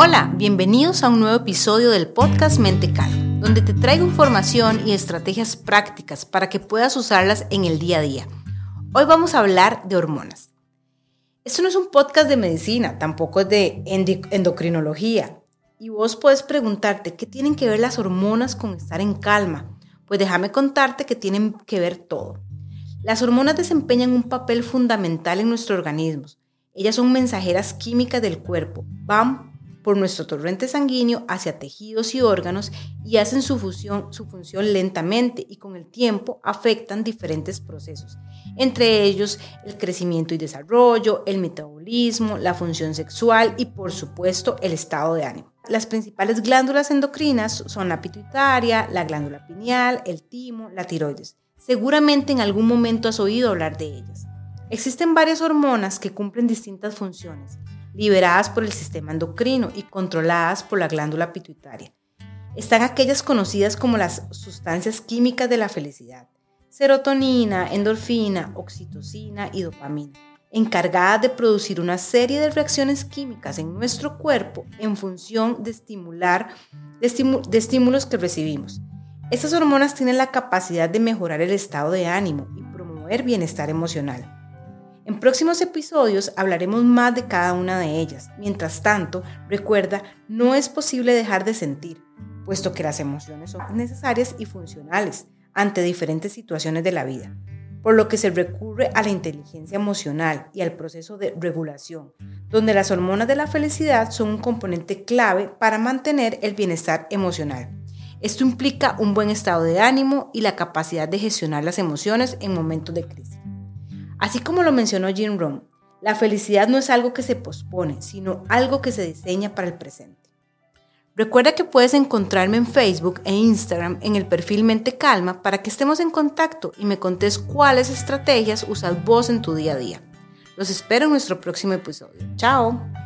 Hola, bienvenidos a un nuevo episodio del podcast Mente Calma, donde te traigo información y estrategias prácticas para que puedas usarlas en el día a día. Hoy vamos a hablar de hormonas. Esto no es un podcast de medicina, tampoco es de endocrinología. Y vos puedes preguntarte, ¿qué tienen que ver las hormonas con estar en calma? Pues déjame contarte que tienen que ver todo. Las hormonas desempeñan un papel fundamental en nuestro organismo. Ellas son mensajeras químicas del cuerpo, van por nuestro torrente sanguíneo hacia tejidos y órganos y hacen su función, lentamente y con el tiempo afectan diferentes procesos, entre ellos el crecimiento y desarrollo, el metabolismo, la función sexual y por supuesto el estado de ánimo. Las principales glándulas endocrinas son la pituitaria, la glándula pineal, el timo, la tiroides. Seguramente en algún momento has oído hablar de ellas. Existen varias hormonas que cumplen distintas funciones liberadas por el sistema endocrino y controladas por la glándula pituitaria. Están aquellas conocidas como las sustancias químicas de la felicidad, serotonina, endorfina, oxitocina y dopamina, encargadas de producir una serie de reacciones químicas en nuestro cuerpo en función de estimular de, estímulos que recibimos. Estas hormonas tienen la capacidad de mejorar el estado de ánimo y promover bienestar emocional. En próximos episodios hablaremos más de cada una de ellas. Mientras tanto, recuerda, no es posible dejar de sentir, puesto que las emociones son necesarias y funcionales ante diferentes situaciones de la vida, por lo que se recurre a la inteligencia emocional y al proceso de regulación, donde las hormonas de la felicidad son un componente clave para mantener el bienestar emocional. Esto implica un buen estado de ánimo y la capacidad de gestionar las emociones en momentos de crisis. Así como lo mencionó Jim Rohn, la felicidad no es algo que se pospone, sino algo que se diseña para el presente. Recuerda que puedes encontrarme en Facebook e Instagram en el perfil Mente Calma para que estemos en contacto y me contes cuáles estrategias usas vos en tu día a día. Los espero en nuestro próximo episodio. Chao.